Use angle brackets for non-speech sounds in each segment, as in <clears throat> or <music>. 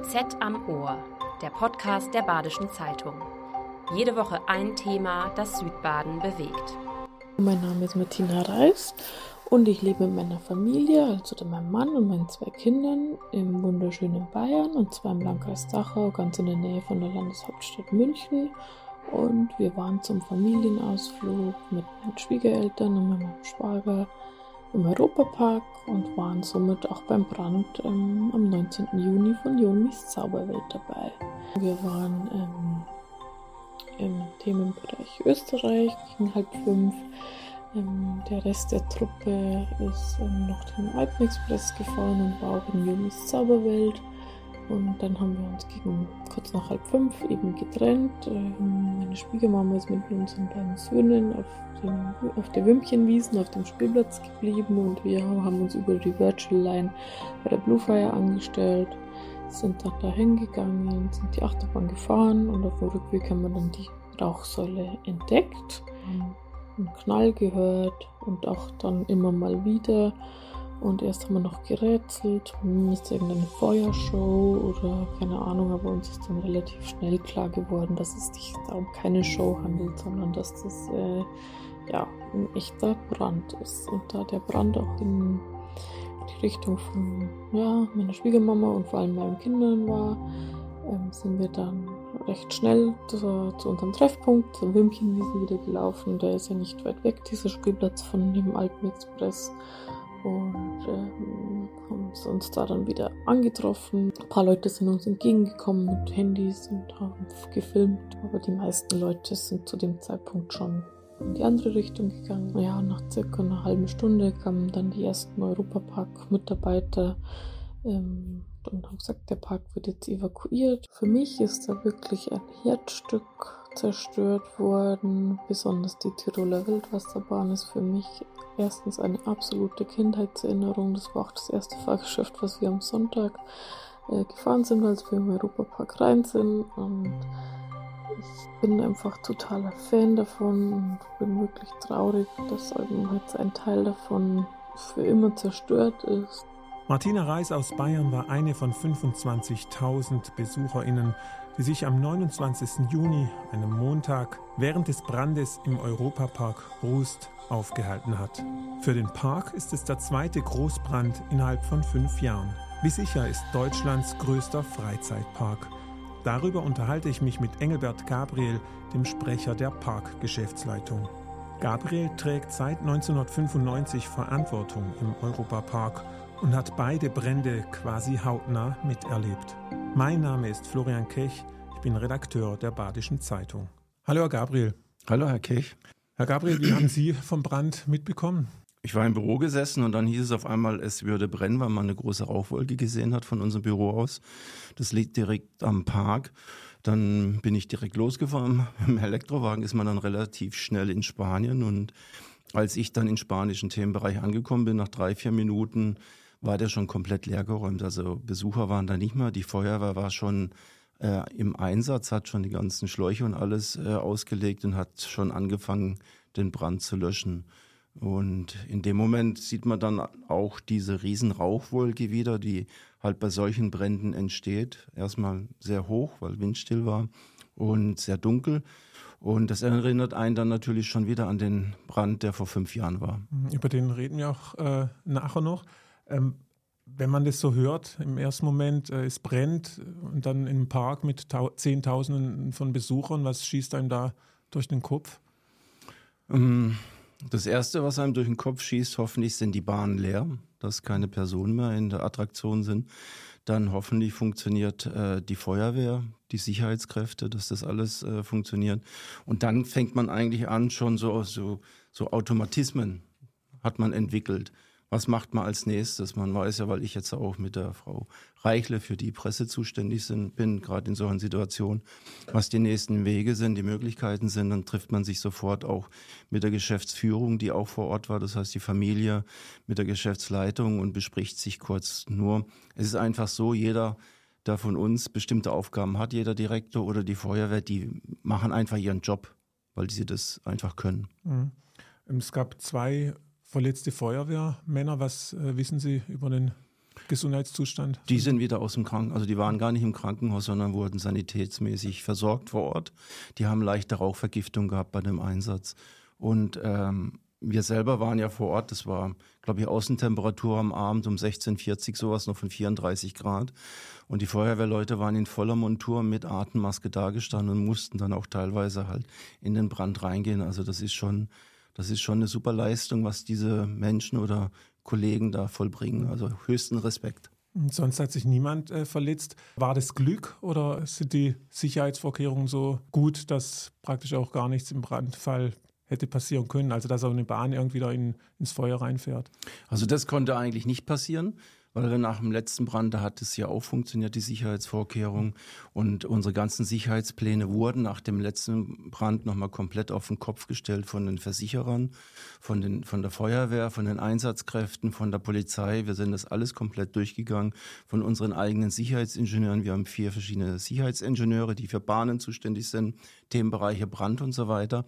BZ am Ohr, der Podcast der Badischen Zeitung. Jede Woche ein Thema, das Südbaden bewegt. Mein Name ist Martina Reis und ich lebe mit meiner Familie, also meinem Mann und meinen zwei Kindern, im wunderschönen Bayern und zwar im Landkreis Dachau, ganz in der Nähe von der Landeshauptstadt München. Und wir waren zum Familienausflug mit meinen Schwiegereltern und meinem Schwager im Europapark und waren somit auch beim Brand ähm, am 19. Juni von Jonis Zauberwelt dabei. Wir waren ähm, im Themenbereich Österreich gegen halb fünf. Ähm, der Rest der Truppe ist ähm, noch den Alpenexpress gefahren und war auch in Jonis Zauberwelt. Und dann haben wir uns gegen kurz nach halb fünf eben getrennt. Ähm, meine Schwiegermama ist mit unseren beiden Söhnen auf, dem, auf der Würmchenwiesen auf dem Spielplatz geblieben und wir haben uns über die Virtual Line bei der Bluefire angestellt, sind dann da hingegangen, sind die Achterbahn gefahren und auf dem Rückweg haben wir dann die Rauchsäule entdeckt, einen Knall gehört und auch dann immer mal wieder und erst haben wir noch gerätselt, ist irgendeine Feuershow oder keine Ahnung, aber uns ist dann relativ schnell klar geworden, dass es sich da um keine Show handelt, sondern dass das äh, ja ein echter Brand ist. Und da der Brand auch in die Richtung von ja, meiner Schwiegermama und vor allem meinen Kindern war, ähm, sind wir dann recht schnell zu, zu unserem Treffpunkt, zum Wimpchenwiesen wieder gelaufen. Der ist ja nicht weit weg, dieser Spielplatz von dem Alpenexpress und ähm, haben uns da dann wieder angetroffen. Ein paar Leute sind uns entgegengekommen mit Handys und haben gefilmt, aber die meisten Leute sind zu dem Zeitpunkt schon in die andere Richtung gegangen. Ja, nach circa einer halben Stunde kamen dann die ersten Europapark-Mitarbeiter ähm, und haben gesagt, der Park wird jetzt evakuiert. Für mich ist da wirklich ein Herzstück zerstört worden. Besonders die Tiroler Wildwasserbahn ist für mich erstens eine absolute Kindheitserinnerung. Das war auch das erste Fahrgeschäft, was wir am Sonntag äh, gefahren sind, als wir im Europapark rein sind. Und ich bin einfach totaler Fan davon und bin wirklich traurig, dass jetzt ein Teil davon für immer zerstört ist. Martina Reis aus Bayern war eine von 25.000 BesucherInnen, die sich am 29. Juni, einem Montag, während des Brandes im Europapark Rust aufgehalten hat. Für den Park ist es der zweite Großbrand innerhalb von fünf Jahren. Wie sicher ist Deutschlands größter Freizeitpark. Darüber unterhalte ich mich mit Engelbert Gabriel, dem Sprecher der Parkgeschäftsleitung. Gabriel trägt seit 1995 Verantwortung im Europapark und hat beide Brände quasi hautnah miterlebt. Mein Name ist Florian Kech, ich bin Redakteur der Badischen Zeitung. Hallo Herr Gabriel. Hallo Herr Kech. Herr Gabriel, wie haben Sie vom Brand mitbekommen? Ich war im Büro gesessen und dann hieß es auf einmal, es würde brennen, weil man eine große Rauchwolke gesehen hat von unserem Büro aus. Das liegt direkt am Park. Dann bin ich direkt losgefahren. <laughs> Im Elektrowagen ist man dann relativ schnell in Spanien und als ich dann im spanischen Themenbereich angekommen bin, nach drei, vier Minuten, war der schon komplett leergeräumt. Also Besucher waren da nicht mehr. Die Feuerwehr war schon äh, im Einsatz, hat schon die ganzen Schläuche und alles äh, ausgelegt und hat schon angefangen, den Brand zu löschen. Und in dem Moment sieht man dann auch diese riesen Rauchwolke wieder, die halt bei solchen Bränden entsteht. Erstmal sehr hoch, weil windstill war und sehr dunkel. Und das erinnert einen dann natürlich schon wieder an den Brand, der vor fünf Jahren war. Über den reden wir auch äh, nachher noch. Ähm, wenn man das so hört, im ersten Moment, äh, es brennt und dann im Park mit Zehntausenden von Besuchern, was schießt einem da durch den Kopf? Ähm, das Erste, was einem durch den Kopf schießt, hoffentlich sind die Bahnen leer, dass keine Personen mehr in der Attraktion sind. Dann hoffentlich funktioniert äh, die Feuerwehr, die Sicherheitskräfte, dass das alles äh, funktioniert. Und dann fängt man eigentlich an, schon so, so, so Automatismen hat man entwickelt was macht man als nächstes? Man weiß ja, weil ich jetzt auch mit der Frau Reichle für die Presse zuständig bin, gerade in solchen Situationen, was die nächsten Wege sind, die Möglichkeiten sind, dann trifft man sich sofort auch mit der Geschäftsführung, die auch vor Ort war, das heißt die Familie mit der Geschäftsleitung und bespricht sich kurz nur. Es ist einfach so, jeder der von uns bestimmte Aufgaben hat, jeder Direktor oder die Feuerwehr, die machen einfach ihren Job, weil sie das einfach können. Mhm. Es gab zwei verletzte Feuerwehrmänner. Was äh, wissen Sie über den Gesundheitszustand? Die sind wieder aus dem Krankenhaus, also die waren gar nicht im Krankenhaus, sondern wurden sanitätsmäßig versorgt vor Ort. Die haben leichte Rauchvergiftung gehabt bei dem Einsatz. Und ähm, wir selber waren ja vor Ort, das war, glaube ich, Außentemperatur am Abend um 16,40 sowas, noch von 34 Grad. Und die Feuerwehrleute waren in voller Montur mit Atemmaske dagestanden und mussten dann auch teilweise halt in den Brand reingehen. Also das ist schon, das ist schon eine super Leistung, was diese Menschen oder Kollegen da vollbringen. Also höchsten Respekt. Und sonst hat sich niemand äh, verletzt. War das Glück oder sind die Sicherheitsvorkehrungen so gut, dass praktisch auch gar nichts im Brandfall hätte passieren können? Also dass auch eine Bahn irgendwie da in, ins Feuer reinfährt? Also das konnte eigentlich nicht passieren weil nach dem letzten Brand, da hat es ja auch funktioniert, die Sicherheitsvorkehrungen. Und unsere ganzen Sicherheitspläne wurden nach dem letzten Brand nochmal komplett auf den Kopf gestellt von den Versicherern, von, den, von der Feuerwehr, von den Einsatzkräften, von der Polizei. Wir sind das alles komplett durchgegangen, von unseren eigenen Sicherheitsingenieuren. Wir haben vier verschiedene Sicherheitsingenieure, die für Bahnen zuständig sind, Themenbereiche Brand und so weiter.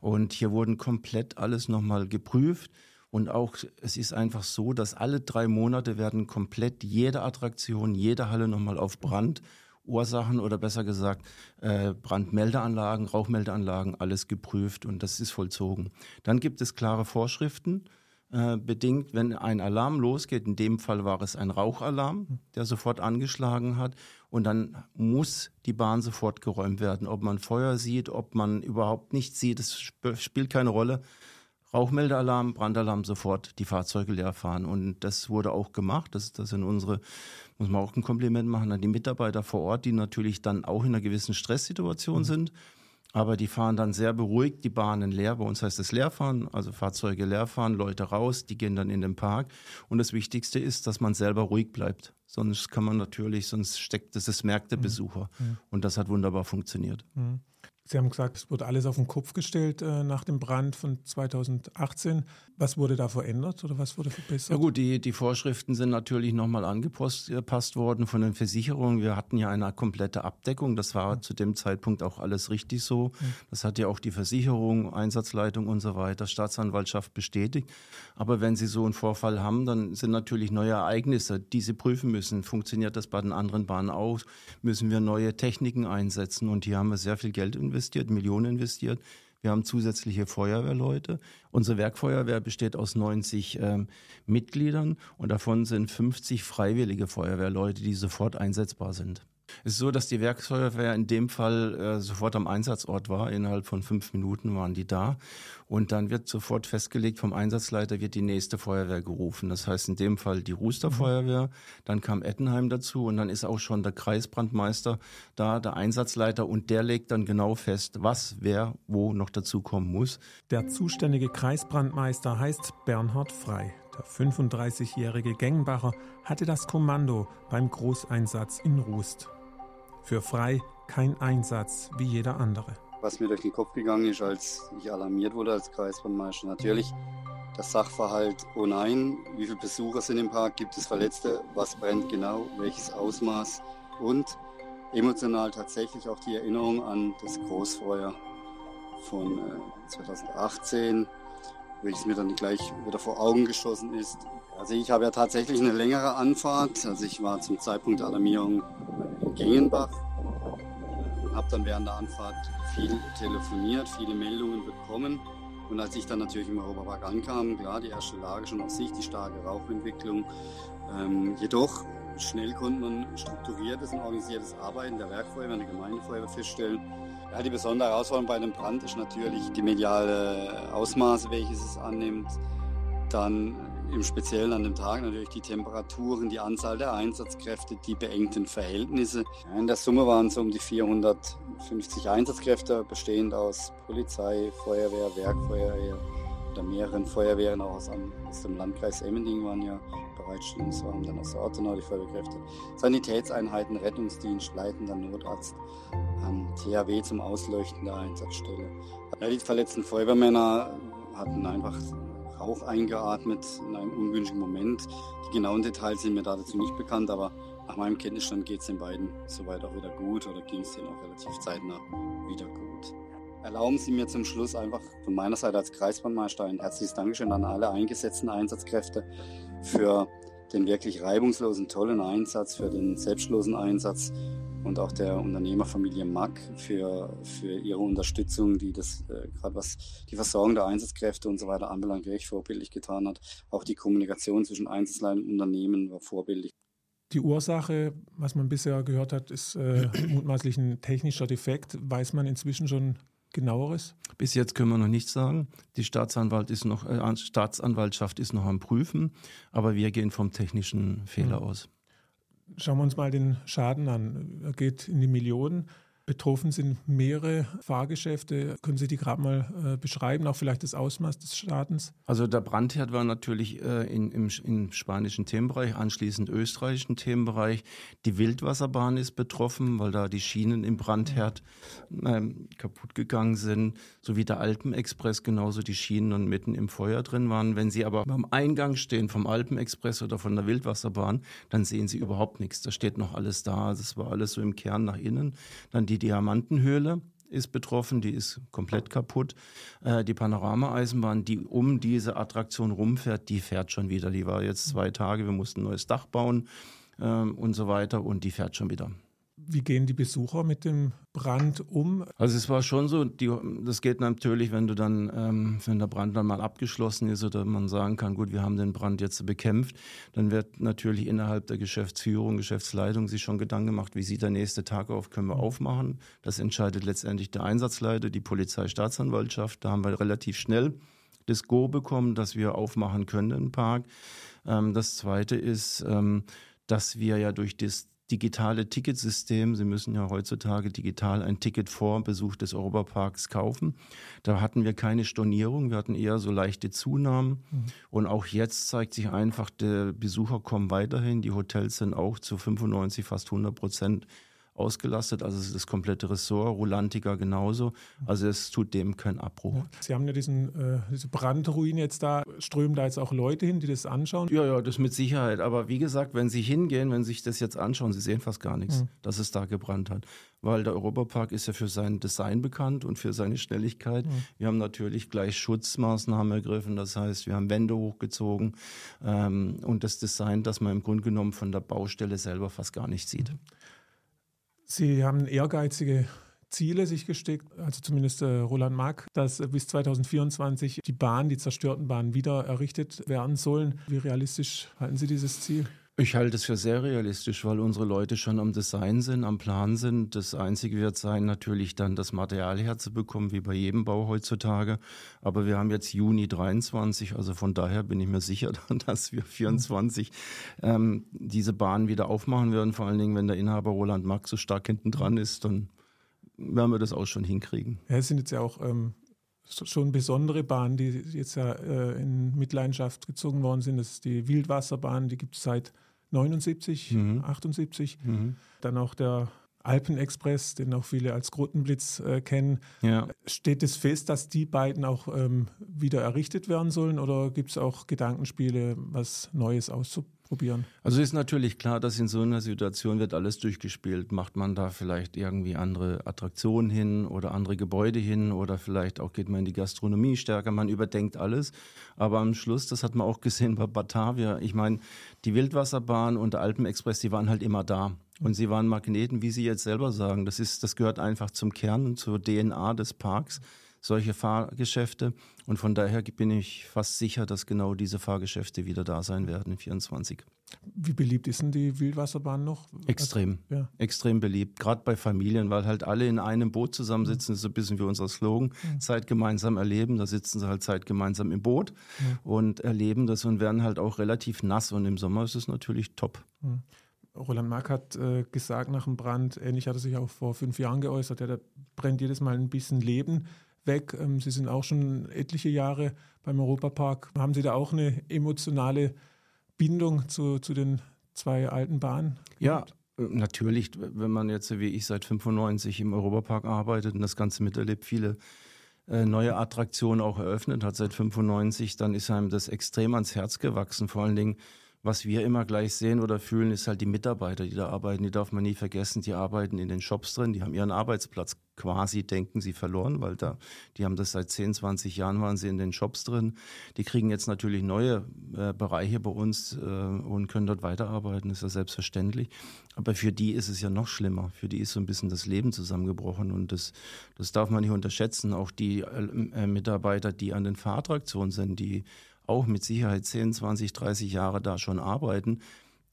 Und hier wurden komplett alles nochmal geprüft. Und auch, es ist einfach so, dass alle drei Monate werden komplett jede Attraktion, jede Halle nochmal auf Brand, Ursachen oder besser gesagt äh, Brandmeldeanlagen, Rauchmeldeanlagen, alles geprüft und das ist vollzogen. Dann gibt es klare Vorschriften, äh, bedingt, wenn ein Alarm losgeht, in dem Fall war es ein Rauchalarm, der sofort angeschlagen hat und dann muss die Bahn sofort geräumt werden. Ob man Feuer sieht, ob man überhaupt nichts sieht, das sp spielt keine Rolle. Rauchmeldealarm, Brandalarm sofort die Fahrzeuge leer fahren. Und das wurde auch gemacht. Das, das sind unsere, muss man auch ein Kompliment machen an die Mitarbeiter vor Ort, die natürlich dann auch in einer gewissen Stresssituation mhm. sind. Aber die fahren dann sehr beruhigt die Bahnen leer. Bei uns heißt es leerfahren, also Fahrzeuge leerfahren, Leute raus, die gehen dann in den Park. Und das Wichtigste ist, dass man selber ruhig bleibt. Sonst kann man natürlich, sonst steckt es, das merkt der mhm. Besucher. Mhm. Und das hat wunderbar funktioniert. Mhm. Sie haben gesagt, es wurde alles auf den Kopf gestellt äh, nach dem Brand von 2018. Was wurde da verändert oder was wurde verbessert? Ja gut, die, die Vorschriften sind natürlich nochmal angepasst worden von den Versicherungen. Wir hatten ja eine komplette Abdeckung. Das war mhm. zu dem Zeitpunkt auch alles richtig so. Mhm. Das hat ja auch die Versicherung, Einsatzleitung und so weiter, Staatsanwaltschaft bestätigt. Aber wenn Sie so einen Vorfall haben, dann sind natürlich neue Ereignisse, die Sie prüfen müssen. Funktioniert das bei den anderen Bahnen auch? Müssen wir neue Techniken einsetzen? Und hier haben wir sehr viel Geld investiert investiert, Millionen investiert. Wir haben zusätzliche Feuerwehrleute. Unsere Werkfeuerwehr besteht aus 90 ähm, Mitgliedern und davon sind 50 freiwillige Feuerwehrleute, die sofort einsetzbar sind. Es ist so, dass die Werksfeuerwehr in dem Fall äh, sofort am Einsatzort war. Innerhalb von fünf Minuten waren die da. Und dann wird sofort festgelegt, vom Einsatzleiter wird die nächste Feuerwehr gerufen. Das heißt in dem Fall die Ruster Feuerwehr. Dann kam Ettenheim dazu und dann ist auch schon der Kreisbrandmeister da, der Einsatzleiter. Und der legt dann genau fest, was, wer, wo noch dazukommen muss. Der zuständige Kreisbrandmeister heißt Bernhard Frei. Der 35-jährige Gengenbacher hatte das Kommando beim Großeinsatz in Rust. Für Frei kein Einsatz wie jeder andere. Was mir durch den Kopf gegangen ist, als ich alarmiert wurde als Kreisbrandmeister, natürlich das Sachverhalt, oh nein, wie viele Besucher sind im Park, gibt es Verletzte, was brennt genau, welches Ausmaß und emotional tatsächlich auch die Erinnerung an das Großfeuer von 2018, äh, welches mir dann gleich wieder vor Augen geschossen ist. Also ich habe ja tatsächlich eine längere Anfahrt. Also ich war zum Zeitpunkt der Alarmierung Gengenbach, habe dann während der Anfahrt viel telefoniert, viele Meldungen bekommen. Und als ich dann natürlich im Europapark ankam, klar, die erste Lage schon auf sich, die starke Rauchentwicklung. Ähm, jedoch schnell konnte man strukturiertes und organisiertes Arbeiten der Werkfeuerwehr der Gemeindefeuerwehr feststellen. Ja, die besondere Herausforderung bei einem Brand ist natürlich die mediale Ausmaße, welches es annimmt. Dann im Speziellen an dem Tag natürlich die Temperaturen, die Anzahl der Einsatzkräfte, die beengten Verhältnisse. in der Summe waren es um die 450 Einsatzkräfte, bestehend aus Polizei, Feuerwehr, Werkfeuerwehr oder mehreren Feuerwehren auch aus, aus dem Landkreis Emmending waren ja bereitstehen. Es waren dann aus der Ortenau die Feuerwehrkräfte, Sanitätseinheiten, Rettungsdienst, leitender Notarzt, THW zum Ausleuchten der Einsatzstelle. Ja, die verletzten Feuerwehrmänner hatten einfach Rauch eingeatmet in einem ungünstigen Moment. Die genauen Details sind mir dazu nicht bekannt, aber nach meinem Kenntnisstand geht es den beiden soweit auch wieder gut oder ging es denen auch relativ zeitnah wieder gut. Erlauben Sie mir zum Schluss einfach von meiner Seite als Kreisbahnmeister ein herzliches Dankeschön an alle eingesetzten Einsatzkräfte für den wirklich reibungslosen, tollen Einsatz, für den selbstlosen Einsatz und auch der Unternehmerfamilie Mack für, für ihre Unterstützung, die das äh, gerade was die Versorgung der Einsatzkräfte und so weiter anbelangt, wirklich vorbildlich getan hat. Auch die Kommunikation zwischen Einzelnen und Unternehmen war vorbildlich. Die Ursache, was man bisher gehört hat, ist äh, <clears throat> mutmaßlich ein technischer Defekt. Weiß man inzwischen schon genaueres? Bis jetzt können wir noch nichts sagen. Die Staatsanwalt ist noch, äh, Staatsanwaltschaft ist noch am Prüfen, aber wir gehen vom technischen Fehler mhm. aus. Schauen wir uns mal den Schaden an. Er geht in die Millionen. Betroffen sind mehrere Fahrgeschäfte. Können Sie die gerade mal äh, beschreiben, auch vielleicht das Ausmaß des Schadens? Also der Brandherd war natürlich äh, in, im, im, spanischen Themenbereich, anschließend österreichischen Themenbereich. Die Wildwasserbahn ist betroffen, weil da die Schienen im Brandherd ähm, kaputt gegangen sind, sowie der Alpenexpress genauso die Schienen und mitten im Feuer drin waren. Wenn Sie aber beim Eingang stehen vom Alpenexpress oder von der Wildwasserbahn, dann sehen Sie überhaupt nichts. Da steht noch alles da. Das war alles so im Kern nach innen. Dann die die Diamantenhöhle ist betroffen, die ist komplett kaputt. Äh, die Panorama-Eisenbahn, die um diese Attraktion rumfährt, die fährt schon wieder. Die war jetzt zwei Tage, wir mussten ein neues Dach bauen äh, und so weiter und die fährt schon wieder. Wie gehen die Besucher mit dem Brand um? Also es war schon so, die, das geht natürlich, wenn du dann, ähm, wenn der Brand dann mal abgeschlossen ist oder man sagen kann, gut, wir haben den Brand jetzt bekämpft, dann wird natürlich innerhalb der Geschäftsführung, Geschäftsleitung sich schon Gedanken gemacht, wie sieht der nächste Tag auf, können wir aufmachen. Das entscheidet letztendlich der Einsatzleiter, die Polizeistaatsanwaltschaft. Da haben wir relativ schnell das Go bekommen, dass wir aufmachen können im Park. Ähm, das Zweite ist, ähm, dass wir ja durch das digitale Ticketsystem. Sie müssen ja heutzutage digital ein Ticket vor Besuch des Europaparks kaufen. Da hatten wir keine Stornierung, wir hatten eher so leichte Zunahmen. Mhm. Und auch jetzt zeigt sich einfach, der Besucher kommen weiterhin. Die Hotels sind auch zu 95, fast 100 Prozent ausgelastet, also das komplette Ressort, Rulantica genauso. Also es tut dem keinen Abbruch. Ja. Sie haben ja diesen, äh, diese Brandruine jetzt da, strömen da jetzt auch Leute hin, die das anschauen? Ja, ja, das mit Sicherheit. Aber wie gesagt, wenn Sie hingehen, wenn Sie sich das jetzt anschauen, Sie sehen fast gar nichts, mhm. dass es da gebrannt hat. Weil der Europapark ist ja für sein Design bekannt und für seine Schnelligkeit. Mhm. Wir haben natürlich gleich Schutzmaßnahmen ergriffen, das heißt, wir haben Wände hochgezogen ähm, und das Design, das man im Grunde genommen von der Baustelle selber fast gar nicht sieht. Mhm. Sie haben ehrgeizige Ziele sich gesteckt, also zumindest äh, Roland Mack, dass äh, bis 2024 die Bahn, die zerstörten Bahnen wieder errichtet werden sollen. Wie realistisch halten Sie dieses Ziel? Ich halte es für sehr realistisch, weil unsere Leute schon am Design sind, am Plan sind. Das Einzige wird sein, natürlich dann das Material herzubekommen, wie bei jedem Bau heutzutage. Aber wir haben jetzt Juni 23, also von daher bin ich mir sicher, <laughs> dass wir 24 ähm, diese Bahn wieder aufmachen werden. Vor allen Dingen, wenn der Inhaber Roland Mack so stark hinten dran ist, dann werden wir das auch schon hinkriegen. Ja, es sind jetzt ja auch ähm, schon besondere Bahnen, die jetzt ja äh, in Mitleidenschaft gezogen worden sind. Das ist die Wildwasserbahn, die gibt es seit 79, mhm. 78. Mhm. Dann auch der Alpenexpress, den auch viele als Grottenblitz äh, kennen. Ja. Steht es fest, dass die beiden auch ähm, wieder errichtet werden sollen oder gibt es auch Gedankenspiele, was Neues auszuprobieren? Also ist natürlich klar, dass in so einer Situation wird alles durchgespielt. Macht man da vielleicht irgendwie andere Attraktionen hin oder andere Gebäude hin oder vielleicht auch geht man in die Gastronomie stärker. Man überdenkt alles. Aber am Schluss, das hat man auch gesehen bei Batavia, ich meine, die Wildwasserbahn und der Alpenexpress, die waren halt immer da. Und sie waren Magneten, wie Sie jetzt selber sagen. Das ist, das gehört einfach zum Kern und zur DNA des Parks, solche Fahrgeschäfte. Und von daher bin ich fast sicher, dass genau diese Fahrgeschäfte wieder da sein werden in 24. Wie beliebt ist denn die Wildwasserbahn noch? Extrem, also, ja. extrem beliebt. Gerade bei Familien, weil halt alle in einem Boot zusammensitzen. Das ist so ein bisschen wie unser Slogan. Mhm. Zeit gemeinsam erleben. Da sitzen sie halt Zeit gemeinsam im Boot mhm. und erleben das und werden halt auch relativ nass. Und im Sommer ist es natürlich top. Mhm. Roland Mark hat äh, gesagt nach dem Brand, ähnlich hat er sich auch vor fünf Jahren geäußert, ja, da brennt jedes Mal ein bisschen Leben weg. Ähm, Sie sind auch schon etliche Jahre beim Europapark. Haben Sie da auch eine emotionale Bindung zu, zu den zwei alten Bahnen? Ja, natürlich, wenn man jetzt wie ich seit 95 im Europapark arbeitet und das Ganze miterlebt, viele äh, neue Attraktionen auch eröffnet hat seit 95, dann ist einem das extrem ans Herz gewachsen. Vor allen Dingen Was wir immer gleich sehen oder fühlen, ist halt die Mitarbeiter, die da arbeiten. Die darf man nie vergessen. Die arbeiten in den Shops drin. Die haben ihren Arbeitsplatz quasi, denken sie, verloren, weil da, die haben das seit 10, 20 Jahren waren sie in den Shops drin. Die kriegen jetzt natürlich neue äh, Bereiche bei uns äh, und können dort weiterarbeiten. Ist ja selbstverständlich. Aber für die ist es ja noch schlimmer. Für die ist so ein bisschen das Leben zusammengebrochen. Und das, das darf man nicht unterschätzen. Auch die äh, Mitarbeiter, die an den Fahrattraktionen sind, die auch mit Sicherheit 10, 20, 30 Jahre da schon arbeiten,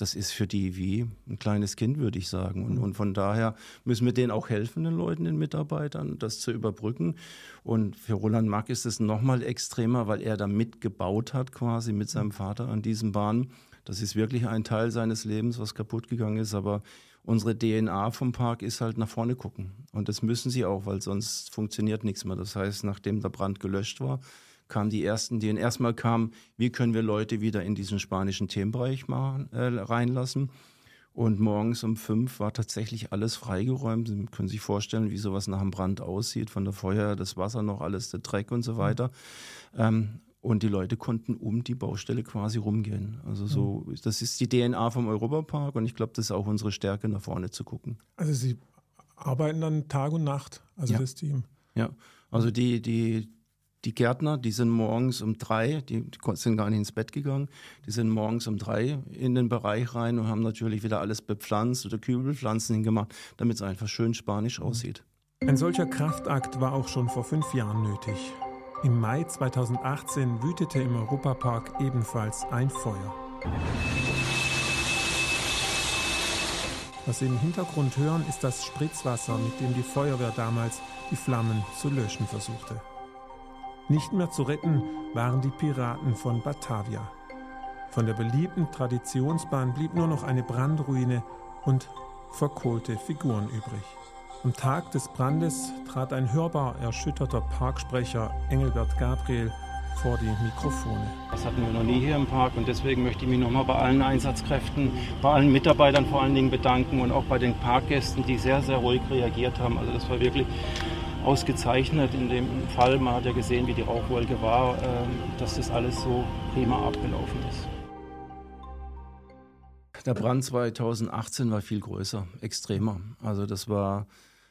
das ist für die wie ein kleines Kind, würde ich sagen. Und, und, von daher müssen wir denen auch helfen, den Leuten, den Mitarbeitern, das zu überbrücken. Und für Roland Mack ist es nochmal extremer, weil er da mitgebaut hat, quasi mit seinem Vater an diesen Bahnen. Das ist wirklich ein Teil seines Lebens, was kaputt gegangen ist. Aber unsere DNA vom Park ist halt nach vorne gucken. Und das müssen sie auch, weil sonst funktioniert nichts mehr. Das heißt, nachdem der Brand gelöscht war, kamen die ersten, die erstmal kamen, wie können wir Leute wieder in diesen spanischen Themenbereich machen, äh, reinlassen. Und morgens um fünf war tatsächlich alles freigeräumt. Sie können sich vorstellen, wie sowas nach einem Brand aussieht, von der Feuer, das Wasser noch, alles, der Dreck und so weiter. Ähm, und die Leute konnten um die Baustelle quasi rumgehen. Also so, das ist die DNA vom Europapark und ich glaube, das ist auch unsere Stärke, nach vorne zu gucken. Also Sie arbeiten dann Tag und Nacht, also ja. das Team. Ja, also die, die, die Gärtner, die sind morgens um drei, die, sind gar nicht ins Bett gegangen, die sind morgens um drei in den Bereich rein und haben natürlich wieder alles bepflanzt oder Kübelpflanzen hingemacht, damit es einfach schön spanisch mhm. aussieht. Ein solcher Kraftakt war auch schon vor fünf Jahren nötig. Im Mai 2018 wütete im Europapark ebenfalls ein Feuer. Was Sie im Hintergrund hören, ist das Spritzwasser, mit dem die Feuerwehr damals die Flammen zu löschen versuchte. Nicht mehr zu retten waren die Piraten von Batavia. Von der beliebten Traditionsbahn blieb nur noch eine Brandruine und verkohlte Figuren übrig. Am Tag des Brandes trat ein hörbar erschütterter Parksprecher Engelbert Gabriel vor die Mikrofone. Das hatten wir noch nie hier im Park und deswegen möchte ich mich nochmal bei allen Einsatzkräften, bei allen Mitarbeitern vor allen Dingen bedanken und auch bei den Parkgästen, die sehr, sehr ruhig reagiert haben. Also das war wirklich ausgezeichnet in dem Fall. Man hat ja gesehen, wie die Rauchwolke war, ähm, dass das alles so prima abgelaufen ist. Der Brand 2018 war viel größer, extremer. Also das war,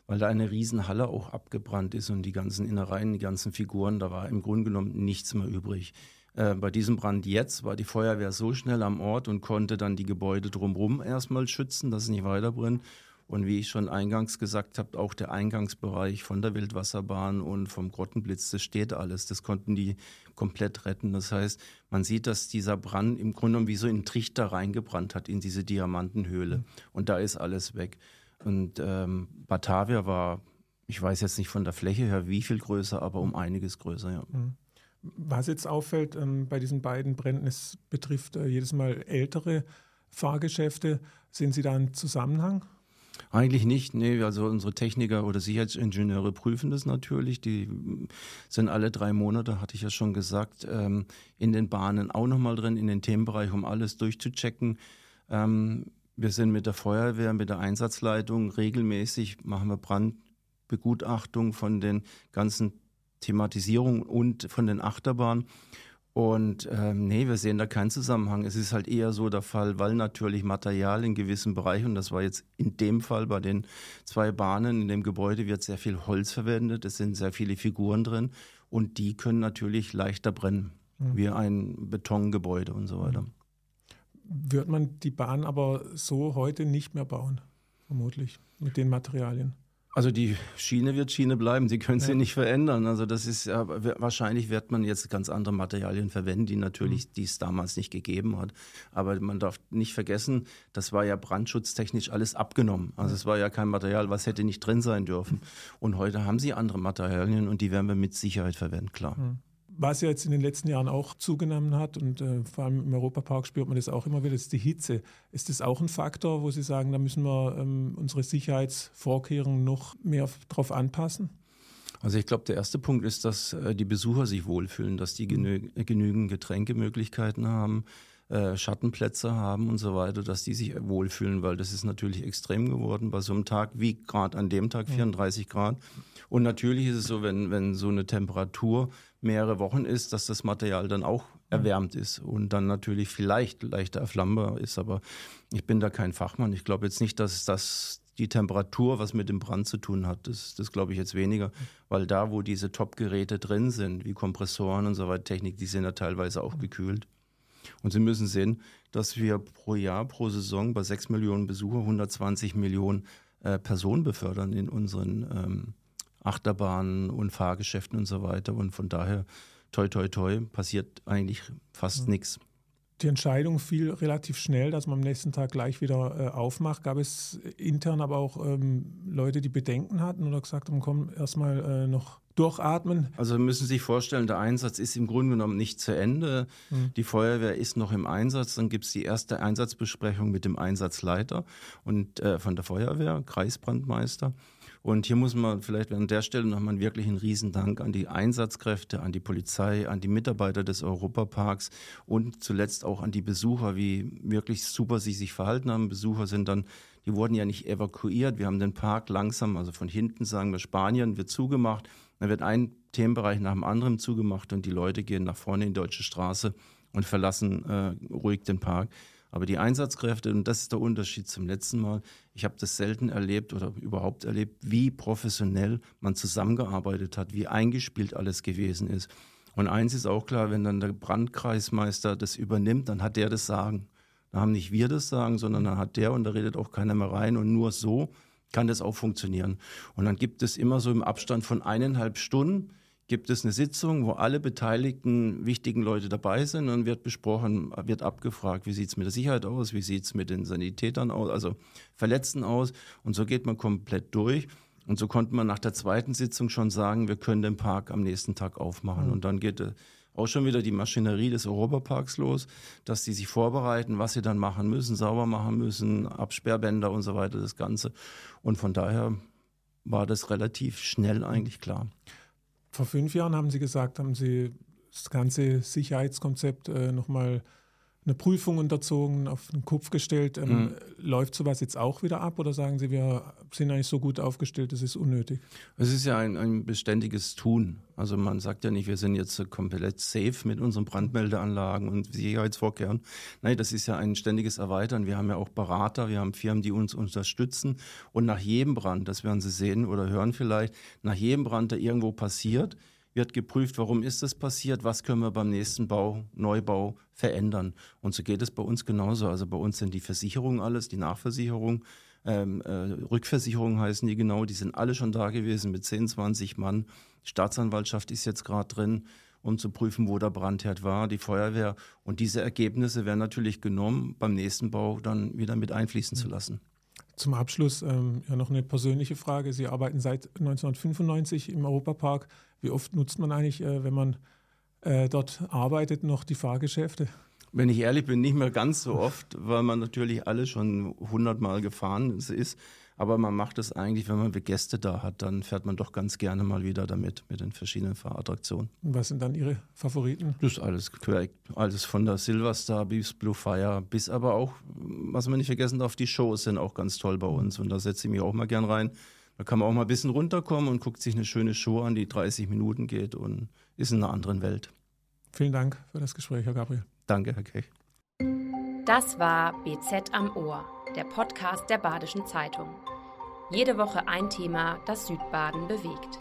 weil da eine Riesenhalle auch abgebrannt ist und die ganzen Innereien, die ganzen Figuren, da war im Grunde genommen nichts mehr übrig. Äh, bei diesem Brand jetzt war die Feuerwehr so schnell am Ort und konnte dann die Gebäude drumherum erstmal schützen, dass es nicht weiter brennt. Und wie ich schon eingangs gesagt habe, auch der Eingangsbereich von der Wildwasserbahn und vom Grottenblitz, das steht alles. Das konnten die komplett retten. Das heißt, man sieht, dass dieser Brand im Grunde genommen wie so in Trichter reingebrannt hat in diese Diamantenhöhle. Und da ist alles weg. Und ähm, Batavia war, ich weiß jetzt nicht von der Fläche her, wie viel größer, aber um einiges größer, ja. Mhm. Was jetzt auffällt ähm, bei diesen beiden Bränden, es betrifft äh, jedes Mal ältere Fahrgeschäfte. Sehen Sie da einen Zusammenhang? Eigentlich nicht, nee, also unsere Techniker oder Sicherheitsingenieure prüfen das natürlich. Die sind alle drei Monate, hatte ich ja schon gesagt, ähm, in den Bahnen auch nochmal drin, in den Themenbereich, um alles durchzuchecken. Ähm, wir sind mit der Feuerwehr, mit der Einsatzleitung regelmäßig, machen wir Brandbegutachtung von den ganzen Thematisierungen und von den Achterbahnen. Und ähm, nee, wir sehen da keinen Zusammenhang. Es ist halt eher so der Fall, weil natürlich Material in gewissen Bereichen, und das war jetzt in dem Fall bei den zwei Bahnen in dem Gebäude, wird sehr viel Holz verwendet. Es sind sehr viele Figuren drin und die können natürlich leichter brennen, mhm. wie ein Betongebäude und so weiter. Wird man die Bahn aber so heute nicht mehr bauen, vermutlich, mit den Materialien? Also die Schiene wird Schiene bleiben, sie können ja. sie nicht verändern. Also das ist ja, wahrscheinlich wird man jetzt ganz andere Materialien verwenden, die natürlich mhm. dies damals nicht gegeben hat. Aber man darf nicht vergessen, das war ja brandschutztechnisch alles abgenommen. Also es war ja kein Material, was hätte nicht drin sein dürfen. Und heute haben sie andere Materialien und die werden wir mit Sicherheit verwenden, klar. Mhm was ja jetzt in den letzten Jahren auch zugenommen hat und äh, vor allem im Europapark spürt man das auch immer wieder, ist die Hitze. Ist das auch ein Faktor, wo Sie sagen, da müssen wir ähm, unsere Sicherheitsvorkehrungen noch mehr darauf anpassen? Also ich glaube, der erste Punkt ist, dass äh, die Besucher sich wohlfühlen, dass die genü genügend Getränkemöglichkeiten haben, äh, Schattenplätze haben und so weiter, dass die sich wohlfühlen, weil das ist natürlich extrem geworden bei so einem Tag wie gerade an dem Tag 34 Grad. Und natürlich ist es so, wenn, wenn so eine Temperatur mehrere Wochen ist, dass das Material dann auch erwärmt ist und dann natürlich vielleicht leichter erflammbar ist. Aber ich bin da kein Fachmann. Ich glaube jetzt nicht, dass das die Temperatur was mit dem Brand zu tun hat. Das, das glaube ich jetzt weniger, weil da, wo diese Top-Geräte drin sind, wie Kompressoren und so weiter, Technik, die sind ja teilweise auch gekühlt. Und Sie müssen sehen, dass wir pro Jahr, pro Saison bei 6 Millionen Besucher 120 Millionen äh, Personen befördern in unseren ähm, Achterbahnen und Fahrgeschäften und so weiter. Und von daher, toi, toi, toi, passiert eigentlich fast mhm. nichts. Die Entscheidung fiel relativ schnell, dass man am nächsten Tag gleich wieder äh, aufmacht. Gab es intern aber auch ähm, Leute, die Bedenken hatten oder gesagt haben, komm, erstmal äh, noch durchatmen? Also müssen Sie sich vorstellen, der Einsatz ist im Grunde genommen nicht zu Ende. Mhm. Die Feuerwehr ist noch im Einsatz. Dann gibt es die erste Einsatzbesprechung mit dem Einsatzleiter und äh, von der Feuerwehr, Kreisbrandmeister. Und hier muss man vielleicht an der Stelle nochmal wirklich einen Riesendank an die Einsatzkräfte, an die Polizei, an die Mitarbeiter des Europaparks und zuletzt auch an die Besucher, wie wirklich super sie sich verhalten haben. Besucher sind dann, die wurden ja nicht evakuiert. Wir haben den Park langsam, also von hinten sagen wir Spanien, wird zugemacht. Dann wird ein Themenbereich nach dem anderen zugemacht und die Leute gehen nach vorne in die Deutsche Straße und verlassen äh, ruhig den Park. Aber die Einsatzkräfte, und das ist der Unterschied zum letzten Mal, ich habe das selten erlebt oder überhaupt erlebt, wie professionell man zusammengearbeitet hat, wie eingespielt alles gewesen ist. Und eins ist auch klar, wenn dann der Brandkreismeister das übernimmt, dann hat der das Sagen. Da haben nicht wir das Sagen, sondern dann hat der und da redet auch keiner mehr rein. Und nur so kann das auch funktionieren. Und dann gibt es immer so im Abstand von eineinhalb Stunden gibt es eine Sitzung, wo alle beteiligten wichtigen Leute dabei sind und wird besprochen, wird abgefragt, wie sieht es mit der Sicherheit aus, wie sieht es mit den Sanitätern aus, also Verletzten aus. Und so geht man komplett durch. Und so konnte man nach der zweiten Sitzung schon sagen, wir können den Park am nächsten Tag aufmachen. Mhm. Und dann geht äh, auch schon wieder die Maschinerie des Europaparks los, dass die sich vorbereiten, was sie dann machen müssen, sauber machen müssen, Absperrbänder und so weiter, das Ganze. Und von daher war das relativ schnell eigentlich klar. Vor fünf Jahren haben Sie gesagt, haben Sie das ganze Sicherheitskonzept äh, nochmal eine Prüfung unterzogen, auf den Kopf gestellt. Ähm, mhm. Läuft sowas jetzt auch wieder ab oder sagen Sie, wir sind eigentlich so gut aufgestellt, das ist unnötig? Es ist ja ein, ein beständiges Tun. Also man sagt ja nicht, wir sind jetzt komplett safe mit unseren Brandmeldeanlagen und Sicherheitsvorkehren. Nein, das ist ja ein ständiges Erweitern. Wir haben ja auch Berater, wir haben Firmen, die uns unterstützen. Und nach jedem Brand, das werden Sie sehen oder hören vielleicht, nach jedem Brand, der irgendwo passiert, wird geprüft, warum ist das passiert, was können wir beim nächsten Bau, Neubau verändern. Und so geht es bei uns genauso. Also bei uns sind die Versicherungen alles, die Nachversicherung, ähm, äh, Rückversicherung heißen die genau, die sind alle schon da gewesen mit 10, 20 Mann. Die Staatsanwaltschaft ist jetzt gerade drin, um zu prüfen, wo der Brandherd war, die Feuerwehr. Und diese Ergebnisse werden natürlich genommen, beim nächsten Bau dann wieder mit einfließen zu lassen. Zum Abschluss ähm, ja noch eine persönliche Frage. Sie arbeiten seit 1995 im Europapark. Wie oft nutzt man eigentlich, äh, wenn man äh, dort arbeitet, noch die Fahrgeschäfte? Wenn ich ehrlich bin, nicht mehr ganz so oft, weil man natürlich alle schon hundertmal gefahren ist. Aber man macht es eigentlich, wenn man Gäste da hat, dann fährt man doch ganz gerne mal wieder damit, mit den verschiedenen Fahrattraktionen. Und was sind dann Ihre Favoriten? Das ist alles, alles von der Silverstar bis Blue Fire, bis aber auch, was man nicht vergessen darf, die Shows sind auch ganz toll bei uns. Und da setze ich mich auch mal gern rein. Da kann man auch mal ein bisschen runterkommen und guckt sich eine schöne Show an, die 30 Minuten geht und ist in einer anderen Welt. Vielen Dank für das Gespräch, Herr Gabriel. Danke, Herr Kech. Das war BZ am Ohr, der Podcast der Badischen Zeitung. Jede Woche ein Thema, das Südbaden bewegt.